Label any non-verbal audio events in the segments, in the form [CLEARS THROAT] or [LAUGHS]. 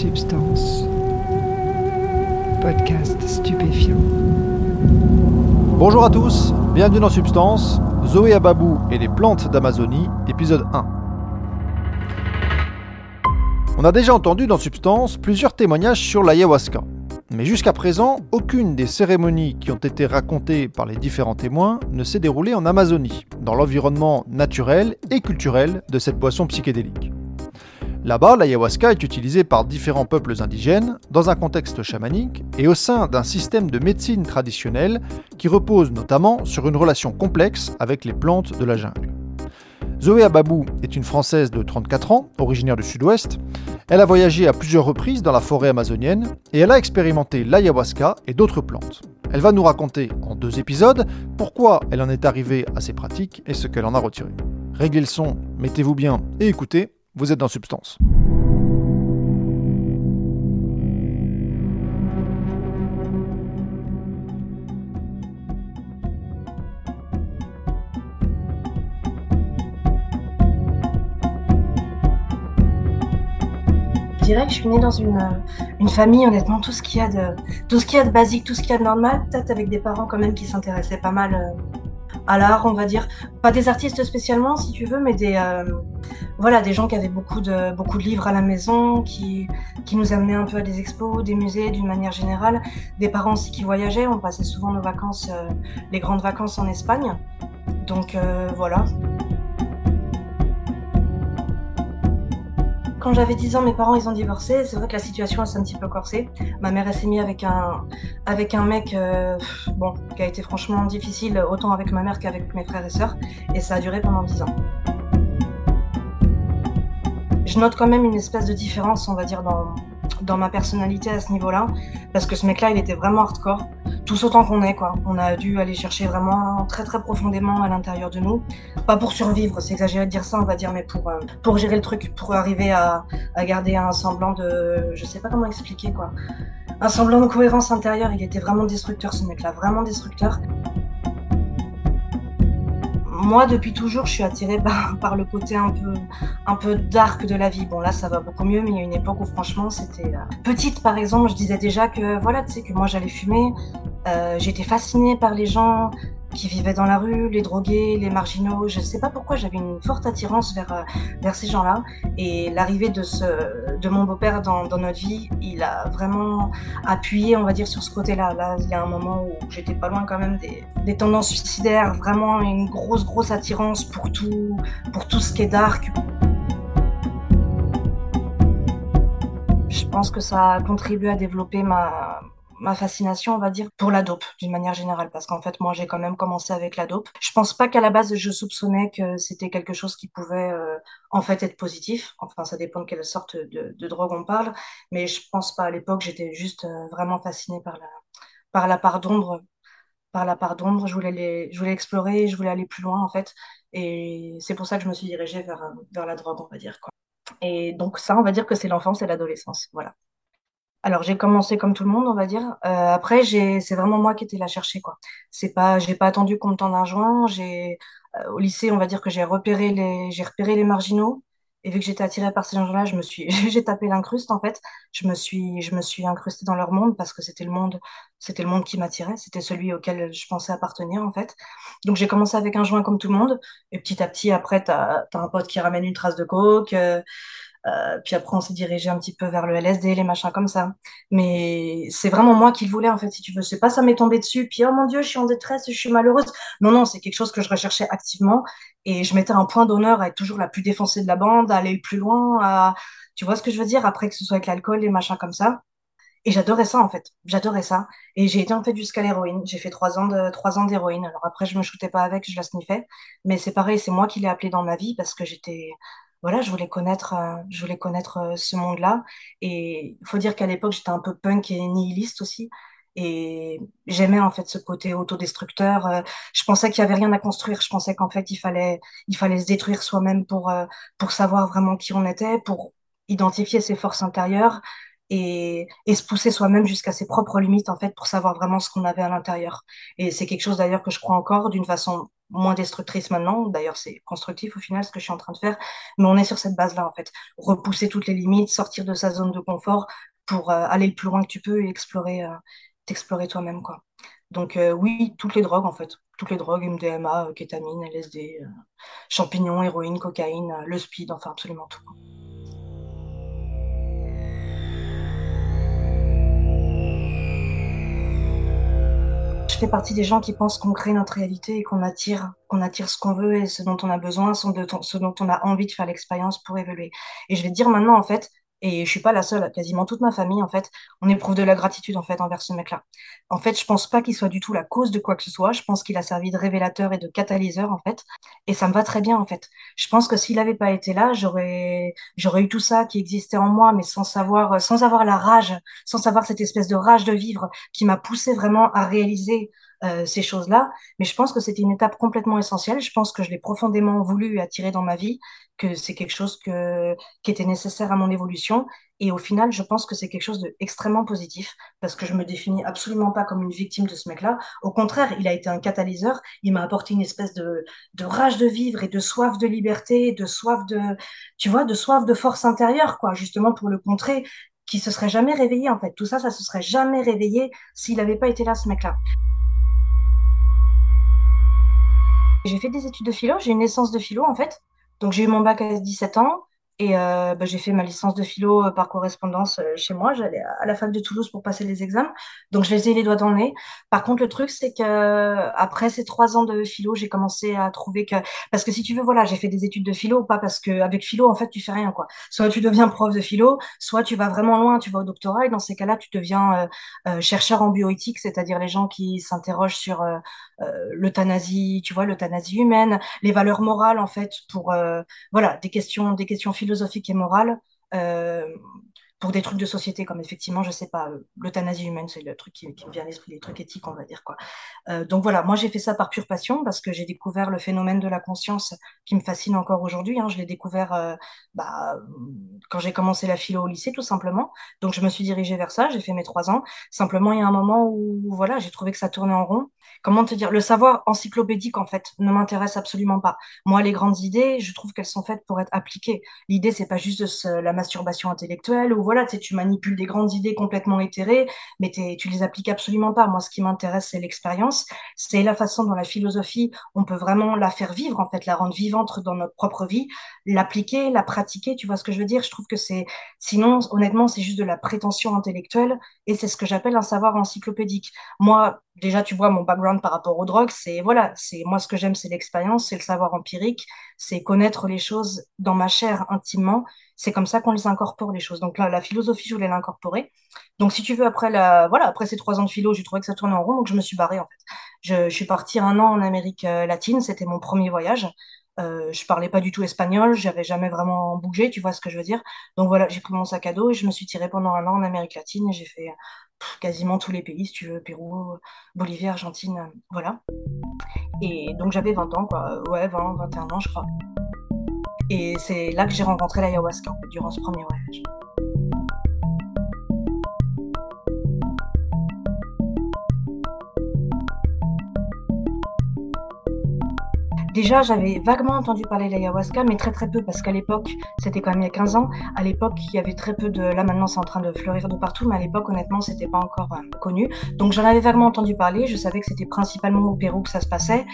Substance. Podcast stupéfiant. Bonjour à tous, bienvenue dans Substance, Zoé Ababou et les plantes d'Amazonie, épisode 1. On a déjà entendu dans Substance plusieurs témoignages sur l'ayahuasca. Mais jusqu'à présent, aucune des cérémonies qui ont été racontées par les différents témoins ne s'est déroulée en Amazonie, dans l'environnement naturel et culturel de cette boisson psychédélique. Là-bas, l'ayahuasca est utilisée par différents peuples indigènes, dans un contexte chamanique et au sein d'un système de médecine traditionnelle qui repose notamment sur une relation complexe avec les plantes de la jungle. Zoé Ababou est une Française de 34 ans, originaire du Sud-Ouest. Elle a voyagé à plusieurs reprises dans la forêt amazonienne et elle a expérimenté l'ayahuasca et d'autres plantes. Elle va nous raconter en deux épisodes pourquoi elle en est arrivée à ces pratiques et ce qu'elle en a retiré. Réglez le son, mettez-vous bien et écoutez, vous êtes dans Substance. Je dirais que je suis née dans une, euh, une famille, honnêtement, tout ce qu'il y a de, tout ce qu'il y a de basique, tout ce qu'il y a de normal, peut-être avec des parents quand même qui s'intéressaient pas mal euh, à l'art, on va dire. Pas des artistes spécialement, si tu veux, mais des, euh, voilà, des gens qui avaient beaucoup de, livres à la maison, qui, qui nous amenaient un peu à des expos, des musées d'une manière générale. Des parents aussi qui voyageaient, on passait souvent nos vacances, euh, les grandes vacances en Espagne. Donc euh, voilà. Quand j'avais 10 ans, mes parents ils ont divorcé. C'est vrai que la situation s'est un petit peu corsée. Ma mère s'est mise avec un mec euh, qui a été franchement difficile autant avec ma mère qu'avec mes frères et sœurs et ça a duré pendant 10 ans. Je note quand même une espèce de différence, on va dire dans dans ma personnalité à ce niveau-là parce que ce mec-là il était vraiment hardcore tous autant qu'on est quoi. On a dû aller chercher vraiment très très profondément à l'intérieur de nous. Pas pour survivre, c'est exagéré de dire ça, on va dire, mais pour, euh, pour gérer le truc, pour arriver à, à garder un semblant de... Je sais pas comment expliquer quoi. Un semblant de cohérence intérieure, il était vraiment destructeur ce mec-là, vraiment destructeur. Moi, depuis toujours, je suis attirée [LAUGHS] par, par le côté un peu, un peu dark de la vie. Bon, là, ça va beaucoup mieux, mais il y a une époque où, franchement, c'était... euh, Petite, par exemple, je disais déjà que, voilà, tu sais, que moi, j'allais fumer. Euh, J'étais fascinée par les gens qui vivaient dans la rue, les drogués, les marginaux. Je sais pas pourquoi, j'avais une forte attirance vers, euh, vers ces gens-là. Et l'arrivée de, de mon beau-père dans, notre vie, il a vraiment appuyé, on va dire, sur ce côté-là. Là, il y a un moment où j'étais pas loin quand même des, des tendances suicidaires, vraiment une grosse, grosse attirance pour tout, pour tout ce qui est dark. Je pense que ça a contribué à développer ma, ma fascination, on va dire, pour la dope, d'une manière générale, parce qu'en fait, moi, j'ai quand même commencé avec la dope. Je pense pas qu'à la base, je soupçonnais que c'était quelque chose qui pouvait, euh, en fait, être positif. Enfin, ça dépend de quelle sorte de, drogue on parle, mais je pense pas à l'époque, j'étais juste euh, vraiment fascinée par la, par la part d'ombre. Par la part d'ombre, je voulais je voulais explorer, je voulais aller plus loin, en fait. Et c'est pour ça que je me suis dirigée vers, vers la drogue, on va dire, quoi. Et donc, ça, on va dire que c'est l'enfance et l'adolescence. Voilà. Alors j'ai commencé comme tout le monde, on va dire. Euh, après, j'ai, c'est vraiment moi qui étais la chercher, quoi. C'est pas, j'ai pas attendu qu'on me tende un joint. J'ai, euh, au lycée, on va dire que j'ai repéré les, j'ai repéré les marginaux. Et vu que j'étais attirée par ces gens-là, je me suis, [LAUGHS] j'ai tapé l'incruste en fait. Je me suis, je me suis incrustée dans leur monde parce que c'était le monde, c'était le monde qui m'attirait. C'était celui auquel je pensais appartenir en fait. Donc j'ai commencé avec un joint comme tout le monde. Et petit à petit, après, t'as, t'as un pote qui ramène une trace de coke. euh, puis après, on s'est dirigé un petit peu vers le LSD, les machins comme ça. Mais c'est vraiment moi qui le voulais, en fait, si tu veux. C'est pas ça m'est tombé dessus, puis oh mon Dieu, je suis en détresse, je suis malheureuse. Non, non, c'est quelque chose que je recherchais activement. Et je mettais un point d'honneur à être toujours la plus défoncée de la bande, à aller plus loin, à... Tu vois ce que je veux dire? Après, que ce soit avec l'alcool, les machins comme ça. Et j'adorais ça, en fait. J'adorais ça. Et j'ai été, en fait, jusqu'à l'héroïne. J'ai fait trois ans de, trois ans d'héroïne. Alors après, je me shootais pas avec, je la sniffais. Mais c'est pareil, c'est moi qui l'ai appelé dans ma vie parce que j'étais, voilà, je voulais connaître, euh, je voulais connaître euh, ce monde-là. Et il faut dire qu'à l'époque, j'étais un peu punk et nihiliste aussi. Et j'aimais en fait ce côté autodestructeur. Euh, je pensais qu'il y avait rien à construire. Je pensais qu'en fait, il fallait, il fallait se détruire soi-même pour, pour savoir vraiment qui on était, pour identifier ses forces intérieures et, et se pousser soi-même jusqu'à ses propres limites en fait pour savoir vraiment ce qu'on avait à l'intérieur. Et c'est quelque chose d'ailleurs que je crois encore d'une façon moins destructrice maintenant. D'ailleurs, c'est constructif au final ce que je suis en train de faire. Mais on est sur cette base-là, en fait. Repousser toutes les limites, sortir de sa zone de confort pour euh, aller le plus loin que tu peux et explorer, euh, t'explorer toi-même, quoi. Donc euh, oui, toutes les drogues, en fait. Toutes les drogues, MDMA, kétamine, LSD, champignons, héroïne, cocaïne, le speed, enfin absolument tout. Fais partie des gens qui pensent qu'on crée notre réalité et qu'on attire, qu'on attire ce qu'on veut et ce dont on a besoin, ce dont on a envie de faire l'expérience pour évoluer. Et je vais dire maintenant, en fait, et je suis pas la seule, quasiment toute ma famille, en fait, on éprouve de la gratitude, en fait, envers ce mec-là. En fait, je pense pas qu'il soit du tout la cause de quoi que ce soit. Je pense qu'il a servi de révélateur et de catalyseur, en fait. Et ça me va très bien, en fait. Je pense que s'il avait pas été là, j'aurais, j'aurais eu tout ça qui existait en moi, mais sans savoir, sans avoir la rage, sans savoir cette espèce de rage de vivre qui m'a poussé vraiment à réaliser euh, ces choses-là. Mais je pense que c'était une étape complètement essentielle. Je pense que je l'ai profondément voulu et attiré dans ma vie, que c'est quelque chose que, qui était nécessaire à mon évolution. Et au final, je pense que c'est quelque chose d'extrêmement positif parce que je me définis absolument pas comme une victime de ce mec-là. Au contraire, il a été un catalyseur. Il m'a apporté une espèce de, de rage de vivre et de soif de liberté, de soif de, tu vois, de soif de force intérieure, quoi, justement pour le contrer qui se serait jamais réveillé en fait. Tout ça, ça se serait jamais réveillé s'il n'avait pas été là, ce mec-là. J'ai fait des études de philo, j'ai une licence de philo en fait. Donc j'ai eu mon bac à 17 ans. Et euh, bah, j'ai fait ma licence de philo euh, par correspondance euh, chez moi. J'allais à la fac de Toulouse pour passer les examens. Donc, je les ai les doigts dans le nez. Par contre, le truc, c'est que après ces trois ans de philo, j'ai commencé à trouver que... Parce que si tu veux, voilà, j'ai fait des études de philo, pas parce que avec philo, en fait, tu fais rien, quoi. Soit tu deviens prof de philo, soit tu vas vraiment loin, tu vas au doctorat. Et dans ces cas-là, tu deviens chercheur en bioéthique, c'est-à-dire les gens qui s'interrogent sur l'euthanasie, tu vois, l'euthanasie humaine, les valeurs morales, en fait, pour, voilà, des questions, des questions philosophiques philosophique et morale euh, pour des trucs de société, comme effectivement, je sais pas, euh, l'euthanasie humaine, c'est le truc qui, me vient à l'esprit, les trucs éthiques, on va dire quoi. Euh, donc voilà, moi j'ai fait ça par pure passion parce que j'ai découvert le phénomène de la conscience qui me fascine encore aujourd'hui. Hein. Je l'ai découvert bah, quand j'ai commencé la philo au lycée, tout simplement. Donc je me suis dirigée vers ça, j'ai fait mes trois ans. Simplement, il y a un moment où voilà, j'ai trouvé que ça tournait en rond comment te dire, le savoir encyclopédique, en fait, ne m'intéresse absolument pas. Moi, les grandes idées, je trouve qu'elles sont faites pour être appliquées. L'idée, c'est pas juste la masturbation intellectuelle, ou voilà, tu tu manipules des grandes idées complètement éthérées, mais tu les appliques absolument pas. Moi, ce qui m'intéresse, c'est l'expérience, c'est la façon dont la philosophie, on peut vraiment la faire vivre, en fait, la rendre vivante dans notre propre vie, l'appliquer, la pratiquer, tu vois ce que je veux dire? Je trouve que c'est, sinon, honnêtement, c'est juste de la prétention intellectuelle, et c'est ce que j'appelle un savoir encyclopédique. Moi, déjà, tu vois, mon background par rapport aux drogues, c'est, voilà, c'est, moi, ce que j'aime, c'est l'expérience, c'est le savoir empirique, c'est connaître les choses dans ma chair intimement. C'est comme ça qu'on les incorpore, les choses. Donc là, la philosophie, je voulais l'incorporer. Donc, si tu veux, après la, voilà, après ces trois ans de philo, j'ai trouvé que ça tournait en rond, donc je me suis barrée, en fait. Je, je suis partie un an en Amérique euh, latine, c'était mon premier voyage. Euh, je parlais pas du tout espagnol, j'avais jamais vraiment bougé, tu vois ce que je veux dire. Donc voilà, j'ai pris mon sac à dos et je me suis tirée pendant un an en Amérique latine et j'ai fait quasiment tous les pays, si tu veux, Pérou, Bolivie, Argentine, euh, voilà. Et donc j'avais 20 ans, quoi, ouais, 20, 21 ans, je crois. Et c'est là que j'ai rencontré l'ayahuasca, durant ce premier voyage. Déjà, j'avais vaguement entendu parler de l'ayahuasca, mais très très peu, parce qu'à l'époque, c'était quand même il y a 15 ans, à l'époque, il y avait très peu de... Là, maintenant, c'est en train de fleurir de partout, mais à l'époque, honnêtement, c'était pas encore euh, connu. Donc, j'en avais vaguement entendu parler, je savais que c'était principalement au Pérou que ça se passait.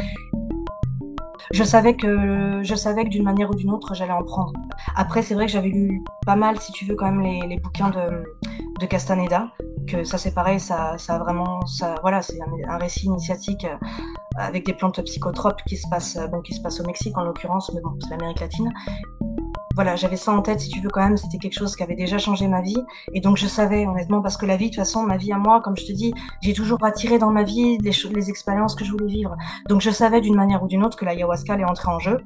Je savais que, je savais que d'une manière ou d'une autre, j'allais en prendre. Après, c'est vrai que j'avais lu pas mal, si tu veux, quand même, les, bouquins de, Castaneda, que ça c'est pareil, ça, ça vraiment, ça, voilà, c'est un, récit initiatique euh, avec des plantes psychotropes qui se passe, bon, qui se passe au Mexique en l'occurrence, mais bon, c'est l'Amérique latine voilà, j'avais ça en tête, si tu veux quand même, c'était quelque chose qui avait déjà changé ma vie. Et donc je savais, honnêtement, parce que la vie, de toute façon, ma vie à moi, comme je te dis, j'ai toujours attiré dans ma vie les, expériences que je voulais vivre. Donc je savais d'une manière ou d'une autre que l'ayahuasca allait entrer en jeu.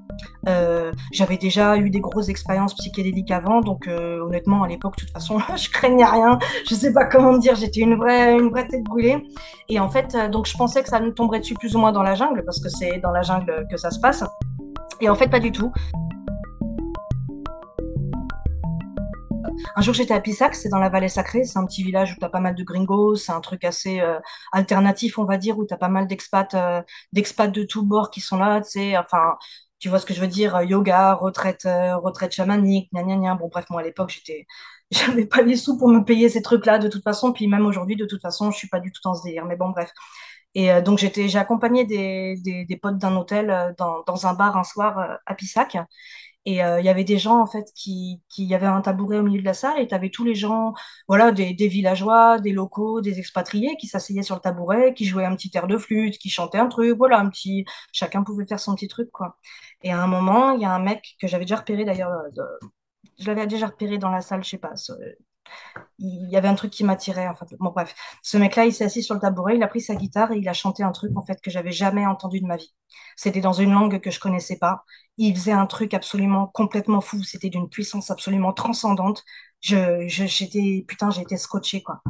Euh, j'avais déjà eu des grosses expériences psychédéliques avant, donc euh, honnêtement, à l'époque, de toute façon, [LAUGHS] je craignais rien. Je sais pas comment dire, j'étais une vraie, une vraie tête brûlée. Et en fait, euh, donc je pensais que ça me tomberait dessus plus ou moins dans la jungle, parce que c'est dans la jungle que ça se passe. Et en fait, pas du tout. Un jour, j'étais à Pissac, c'est dans la vallée sacrée. C'est un petit village où tu as pas mal de gringos. C'est un truc assez euh, alternatif, on va dire, où tu as pas mal d'expats, euh, d'expats de tous bords qui sont là. Tu sais, enfin, tu vois ce que je veux dire, euh, yoga, retraite, retraite chamanique, gna gna gna. Bon, bref, moi à l'époque, j'étais, [LAUGHS] j'avais pas les sous pour me payer ces trucs-là de toute façon. Puis même aujourd'hui, de toute façon, je suis pas du tout dans ce délire. Mais bon, bref. Et donc j'étais, j'ai accompagné des, des, potes d'un hôtel dans, dans un bar un soir à Pissac. Et euh, il y avait des gens en fait qui, qui y avait un tabouret au milieu de la salle et tu avais tous les gens, voilà, des, des villageois, des locaux, des expatriés qui s'asseyaient sur le tabouret, qui jouaient un petit air de flûte, qui chantaient un truc, voilà, un petit, chacun pouvait faire son petit truc quoi. Et à un moment, il y a un mec que j'avais déjà repéré d'ailleurs, euh, je l'avais déjà repéré dans la salle, je sais pas, il y avait un truc qui m'attirait. Enfin, bon, bref. Ce mec-là, il s'est assis sur le tabouret, il a pris sa guitare et il a chanté un truc, en fait, que j'avais jamais entendu de ma vie. C'était dans une langue que je connaissais pas. Il faisait un truc absolument complètement fou. C'était d'une puissance absolument transcendante. Je, j'étais, putain, j'ai été scotché, quoi.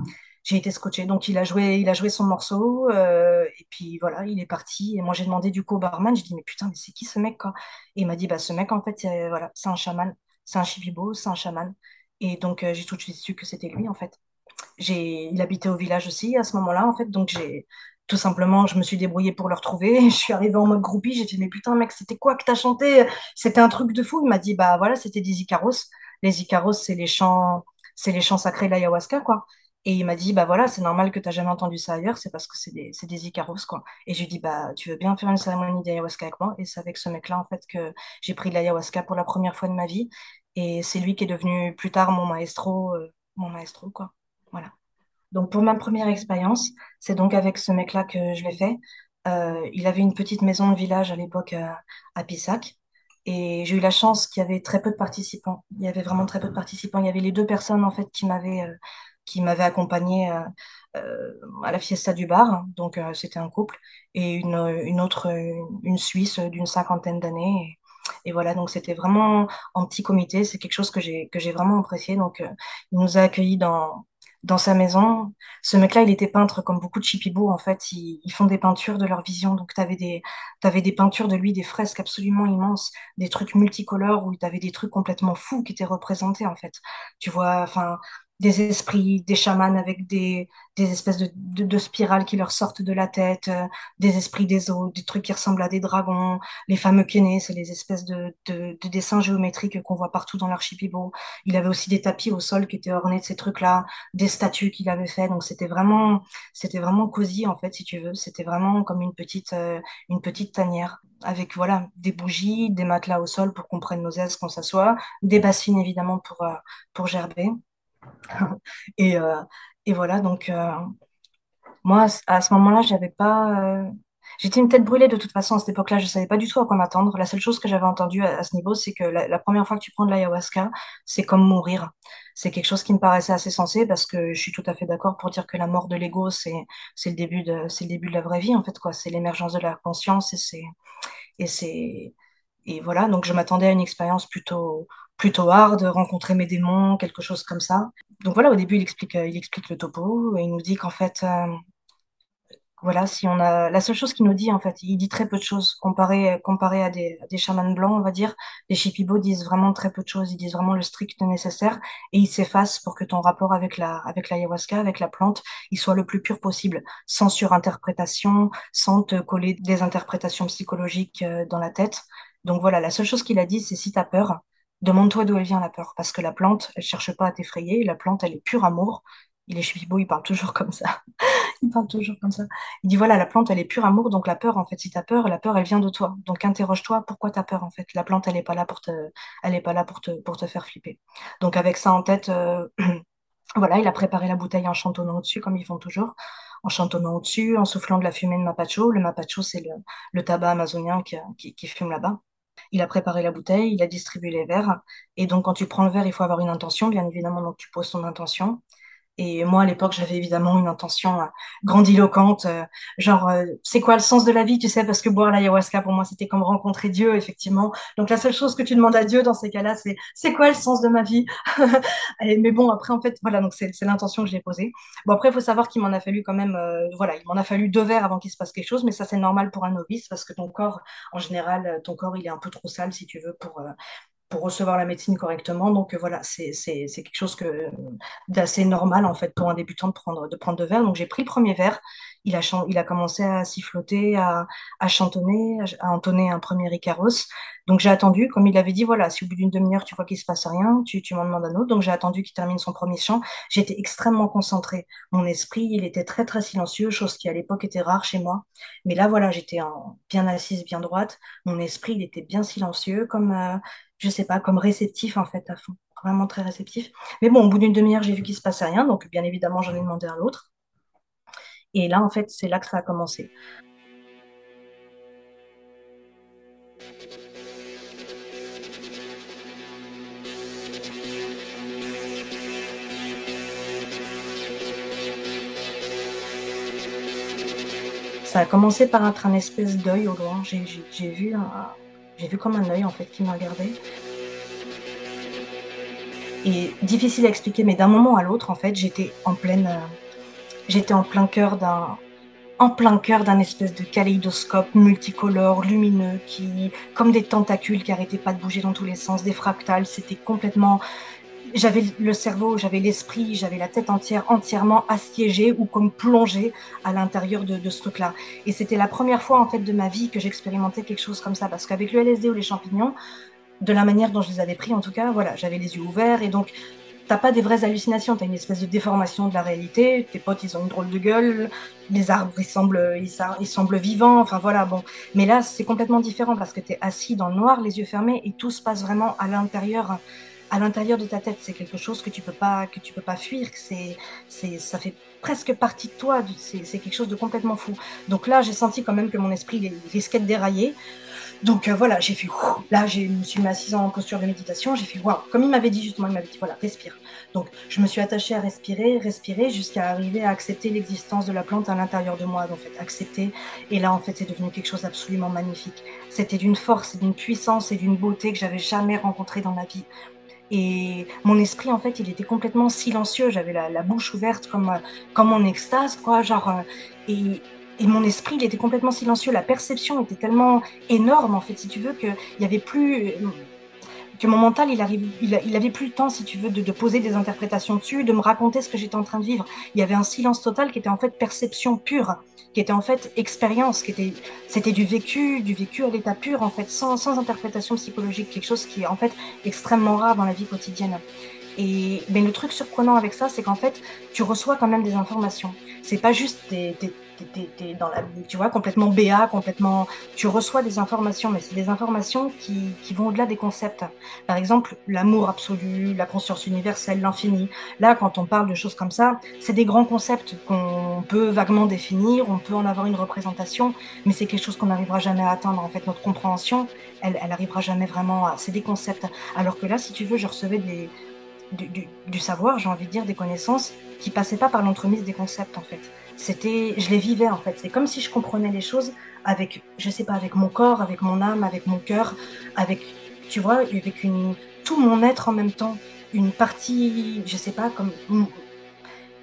J'ai été scotché. Donc, il a joué, il a joué son morceau, euh, et puis voilà, il est parti. Et moi, j'ai demandé du coup au barman, je dis, mais putain, mais c'est qui ce mec, quoi? Et il m'a dit, bah, ce mec, en fait, voilà, c'est un chaman. C'est un shipibo, c'est un chaman. Et donc, euh, j'ai tout de suite su que c'était lui, en fait. Il habitait au village aussi à ce moment-là, en fait. Donc, j'ai tout simplement, je me suis débrouillée pour le retrouver. [LAUGHS] Je suis arrivée en mode groupie. J'ai dit, mais putain, mec, c'était quoi que t'as chanté? C'était un truc de fou. Il m'a dit, bah voilà, c'était des Icaros. Les Icaros, c'est les chants, c'est les chants sacrés de l'ayahuasca, quoi. Et il m'a dit, bah voilà, c'est normal que t'as jamais entendu ça ailleurs, c'est parce que c'est des, des Icaros, quoi. Et je dit, bah, tu veux bien faire une cérémonie d'ayahuasca avec moi? Et c'est avec ce mec-là, en fait, que j'ai pris de l'ayahuasca pour la première fois de ma vie. Et c'est lui qui est devenu plus tard mon maestro, euh, mon maestro, quoi. Voilà. Donc pour ma première expérience, c'est donc avec ce mec-là que je l'ai fait. Euh, il avait une petite maison de village à l'époque euh, à Pissac. Et j'ai eu la chance qu'il y avait très peu de participants. Il y avait vraiment très peu de participants. Il y avait les deux personnes en fait qui m'avaient euh, qui m'avaient accompagné à la fiesta du bar. Donc c'était un couple et une, une autre une Suisse d'une cinquantaine d'années. Et, voilà, donc c'était vraiment en petit comité. C'est quelque chose que j'ai que j'ai vraiment apprécié. Donc euh, il nous a accueillis dans dans sa maison. Ce mec-là, il était peintre comme beaucoup de chipibos. En fait, ils, font des peintures de leur vision. Donc, tu avais des, t'avais des peintures de lui, des fresques absolument immenses, des trucs multicolores où tu avais des trucs complètement fous qui étaient représentés, en fait. Tu vois, enfin, des esprits, des chamans avec des, des espèces de, de, de spirales qui leur sortent de la tête, euh, des esprits des eaux, des trucs qui ressemblent à des dragons, les fameux kénés, c'est les espèces de, de, de dessins géométriques qu'on voit partout dans l'archipibo. Il avait aussi des tapis au sol qui étaient ornés de ces trucs-là des statues qu'il avait fait. Donc c'était vraiment, c'était vraiment cosy en fait, si tu veux. C'était vraiment comme une petite, euh, une petite tanière avec voilà des bougies, des matelas au sol pour qu'on prenne nos aises, qu'on s'assoit, des bassines évidemment pour euh, pour gerber. Et euh, et voilà donc euh, moi à ce moment-là j'avais pas euh, J'étais une tête brûlée de toute façon à cette époque-là, je savais pas du tout à quoi m'attendre. La seule chose que j'avais entendue à, ce niveau, c'est que la, première fois que tu prends de l'ayahuasca, c'est comme mourir. C'est quelque chose qui me paraissait assez sensé parce que je suis tout à fait d'accord pour dire que la mort de l'ego, c'est le début de le début de la vraie vie en fait quoi. C'est l'émergence de la conscience et c'est et et voilà. Donc je m'attendais à une expérience plutôt plutôt hard, rencontrer mes démons, quelque chose comme ça. Donc voilà, au début il explique euh, il explique le topo et il nous dit qu'en fait euh, voilà, si on a la seule chose qu'il nous dit en fait, il dit très peu de choses comparé comparé à des, des chamans blancs, on va dire. Les shipibos disent vraiment très peu de choses, ils disent vraiment le strict nécessaire et ils s'effacent pour que ton rapport avec la avec l'ayahuasca, avec la plante, il soit le plus pur possible, sans surinterprétation, sans te coller des interprétations psychologiques euh, dans la tête. Donc voilà, la seule chose qu'il a dit, c'est si tu as peur, demande-toi d'où elle vient la peur, parce que la plante, elle cherche pas à t'effrayer, la plante, elle est pure amour. Et les shipibos, ils parlent toujours comme ça. [LAUGHS] Il parle toujours comme ça. Il dit voilà, la plante, elle est pure amour, donc la peur, en fait, si tu as peur, la peur, elle vient de toi. Donc interroge-toi pourquoi tu as peur, en fait? La plante, elle n'est pas là pour te, elle est pas là pour te, pour te faire flipper. Donc avec ça en tête, euh, [CLEARS THROAT] voilà, il a préparé la bouteille en chantonnant au-dessus, comme ils font toujours, en chantonnant au-dessus, en soufflant de la fumée de mapacho. Le mapacho, c'est le, tabac amazonien qui, qui fume là-bas. Il a préparé la bouteille, il a distribué les verres. Et donc, quand tu prends le verre, il faut avoir une intention, bien évidemment. Donc, tu poses ton intention. Et moi, à l'époque, j'avais évidemment une intention euh, grandiloquente, euh, genre, euh, c'est quoi le sens de la vie, tu sais, parce que boire l'ayahuasca, pour moi, c'était comme rencontrer Dieu, effectivement. Donc, la seule chose que tu demandes à Dieu dans ces cas-là, c'est, c'est quoi le sens de ma vie? [LAUGHS] Mais bon, après, en fait, voilà, donc c'est l'intention que j'ai posée. Bon, après, il faut savoir qu'il m'en a fallu quand même, voilà, il m'en a fallu deux verres avant qu'il se passe quelque chose, mais ça, c'est normal pour un novice, parce que ton corps, en général, ton corps, il est un peu trop sale, si tu veux, pour, pour recevoir la médecine correctement. Donc euh, voilà, c'est quelque chose que d'assez normal en fait pour un débutant de prendre, de prendre deux verres. Donc j'ai pris le premier verre, il a, il a commencé à siffloter, à, à chantonner, à, entonner un premier Icaros. Donc j'ai attendu, comme il avait dit, voilà, si au bout d'une demi-heure tu vois qu'il se passe rien, tu, tu m'en demandes un autre. Donc j'ai attendu qu'il termine son premier chant. J'étais extrêmement concentrée. Mon esprit, il était très très silencieux, chose qui à l'époque était rare chez moi. Mais là voilà, j'étais bien assise, bien droite. Mon esprit, il était bien silencieux, comme euh, je sais pas, comme réceptif en fait à fond, vraiment très réceptif. Mais bon, au bout d'une demi-heure, j'ai vu qu'il se passait rien, donc bien évidemment, j'en ai demandé à l'autre. Et là, en fait, c'est là que ça a commencé. Ça a commencé par être un espèce d'œil au loin. J'ai vu j'ai vu comme un œil en fait qui me regardait. Et difficile à expliquer, mais d'un moment à l'autre, en fait, j'étais en pleine, euh, j'étais en plein cœur d'un, en plein cœur d'un espèce de kaléidoscope multicolore, lumineux, qui, comme des tentacules qui arrêtaient pas de bouger dans tous les sens, des fractales. C'était complètement, j'avais le cerveau, j'avais l'esprit, j'avais la tête entière, entièrement assiégée ou comme plongée à l'intérieur de, ce truc-là. Et c'était la première fois en fait de ma vie que j'expérimentais quelque chose comme ça, parce qu'avec le LSD ou les champignons, de la manière dont je les avais pris en tout cas, voilà, j'avais les yeux ouverts et donc t'as pas des vraies hallucinations, t'as une espèce de déformation de la réalité. Tes potes, ils ont une drôle de gueule, les arbres, ils semblent, ils semblent vivants. Enfin voilà, bon. Mais là, c'est complètement différent parce que t'es assis dans le noir, les yeux fermés, et tout se passe vraiment à l'intérieur à l'intérieur de ta tête. C'est quelque chose que tu peux pas que tu peux pas fuir. C'est c'est ça fait presque partie de toi. C'est quelque chose de complètement fou. Donc là, j'ai senti quand même que mon esprit risquait de dérailler. Donc euh, voilà, j'ai fait là, je me suis assise en posture de méditation. J'ai fait waouh, comme il m'avait dit justement, il m'avait dit voilà, respire. Donc je me suis attachée à respirer, respirer jusqu'à arriver à accepter l'existence de la plante à l'intérieur de moi. En fait, accepter. Et là, en fait, c'est devenu quelque chose d'absolument magnifique. C'était d'une force, d'une puissance et d'une beauté que j'avais jamais rencontré dans ma vie. Et mon esprit, en fait, il était complètement silencieux. J'avais la, bouche ouverte comme, comme en extase, quoi. Genre, euh, et, mon esprit, il était complètement silencieux. La perception était tellement énorme, en fait, si tu veux, qu'il n'y avait plus que mon mental, il, arrive, avait plus le temps, si tu veux, de, de, poser des interprétations dessus, de me raconter ce que j'étais en train de vivre. Il y avait un silence total qui était en fait perception pure, qui était en fait expérience, qui était, c'était du vécu, du vécu à l'état pur, en fait, sans, sans interprétation psychologique, quelque chose qui est en fait extrêmement rare dans la vie quotidienne. Mais le truc surprenant avec ça, c'est qu'en fait, tu reçois quand même des informations. C'est pas juste des, des dans la, tu vois, complètement BA, complètement, tu reçois des informations, mais c'est des informations qui, vont au-delà des concepts. Par exemple, l'amour absolu, la conscience universelle, l'infini. Là, quand on parle de choses comme ça, c'est des grands concepts qu'on peut vaguement définir, on peut en avoir une représentation, mais c'est quelque chose qu'on n'arrivera jamais à atteindre. En fait, notre compréhension, elle, elle jamais vraiment à, c'est des concepts. Alors que là, si tu veux, je recevais des, du, savoir, j'ai envie de dire, des connaissances qui passaient pas par l'entremise des concepts, en fait c'était, je les vivais en fait. C'est comme si je comprenais les choses avec, je sais pas, avec mon corps, avec mon âme, avec mon cœur, avec, tu vois, avec une, tout mon être en même temps, une partie, je sais pas, comme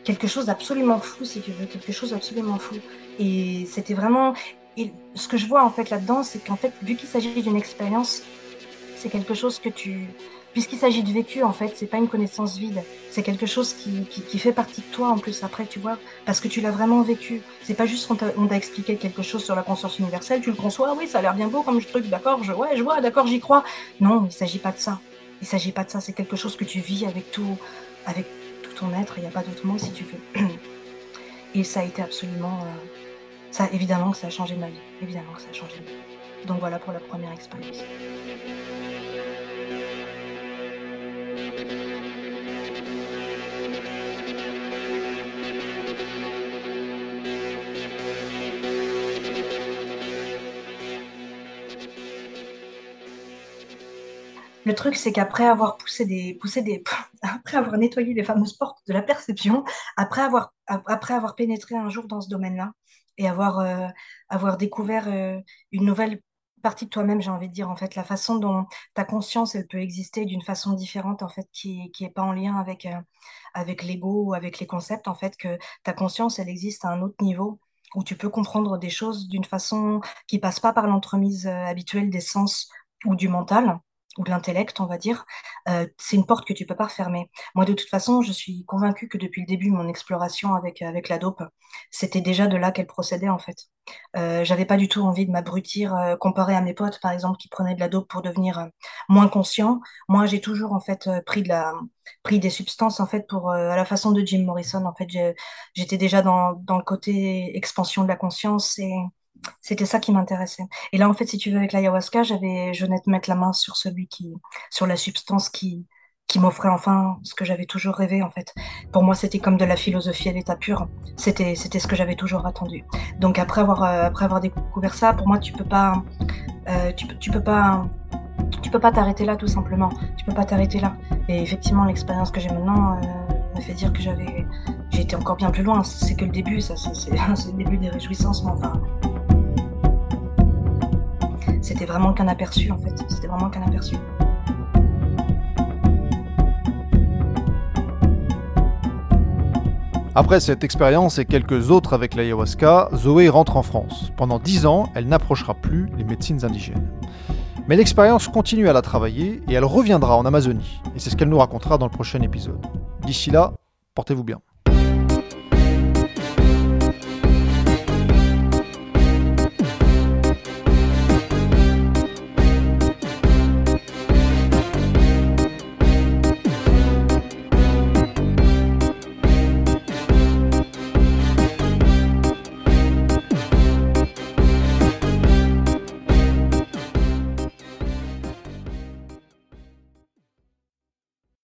quelque chose d'absolument fou, si tu veux, quelque chose d'absolument fou. Et c'était vraiment, et ce que je vois en fait là-dedans, c'est qu'en fait, vu qu'il s'agit d'une expérience, c'est quelque chose que tu, puisqu'il s'agit de vécu, en fait, c'est pas une connaissance vide. C'est quelque chose qui, fait partie de toi, en plus, après, tu vois, parce que tu l'as vraiment vécu. C'est pas juste qu'on t'a expliqué quelque chose sur la conscience universelle, tu le conçois, oui, ça a l'air bien beau comme truc, d'accord, je, ouais, je vois, d'accord, j'y crois. Non, il s'agit pas de ça. Il s'agit pas de ça, c'est quelque chose que tu vis avec tout, avec tout ton être, il n'y a pas d'autre mot si tu veux. [CLEARS THROAT] Et ça a été absolument. Euh, ça, évidemment que ça a changé ma vie. Évidemment que ça a changé ma vie. Donc voilà pour la première expérience. Truc, c'est qu'après avoir poussé des, poussé des, [LAUGHS] après avoir nettoyé les fameuses portes de la perception, après avoir, après avoir pénétré un jour dans ce domaine-là et avoir, euh, avoir découvert euh, une nouvelle partie de toi-même, j'ai envie de dire, en fait, la façon dont ta conscience, peut exister d'une façon différente, en fait, qui qui est pas en lien avec, euh, avec l'ego ou avec les concepts, en fait, que ta conscience, elle existe à un autre niveau, où tu peux comprendre des choses d'une façon qui passe pas par l'entremise habituelle des sens ou du mental, ou de l'intellect, on va dire, euh, c'est une porte que tu peux pas refermer. Moi, de toute façon, je suis convaincue que depuis le début mon exploration avec, avec la dope, c'était déjà de là qu'elle procédait, en fait. Euh, j'avais pas du tout envie de m'abrutir euh, comparé à mes potes, par exemple, qui prenaient de la dope pour devenir euh, moins conscients. Moi, j'ai toujours, en fait, euh, pris, de la, pris des substances, en fait, pour, à la façon de Jim Morrison. En fait, j'étais déjà dans, dans le côté expansion de la conscience et c'était ça qui m'intéressait. Et là, en fait, si tu veux, avec l'ayahuasca, j'avais, je venais de mettre la main sur celui qui, sur la substance qui, qui m'offrait enfin ce que j'avais toujours rêvé, en fait. Pour moi, c'était comme de la philosophie à l'état pur. C'était, c'était ce que j'avais toujours attendu. Donc, après avoir, euh, après avoir découvert ça, pour moi, tu peux pas, euh, tu, peux pas, tu peux pas t'arrêter là, tout simplement. Tu peux pas t'arrêter là. Et effectivement, l'expérience que j'ai maintenant euh, me fait dire que j'avais, été encore bien plus loin. C'est que le début, ça, [LAUGHS] c'est le début des réjouissances, mais enfin, c'était vraiment qu'un aperçu en fait. C'était vraiment qu'un aperçu. Après cette expérience et quelques autres avec l'ayahuasca, Zoé rentre en France. Pendant dix ans, elle n'approchera plus les médecines indigènes. Mais l'expérience continue à la travailler et elle reviendra en Amazonie. Et c'est ce qu'elle nous racontera dans le prochain épisode. D'ici là, portez-vous bien.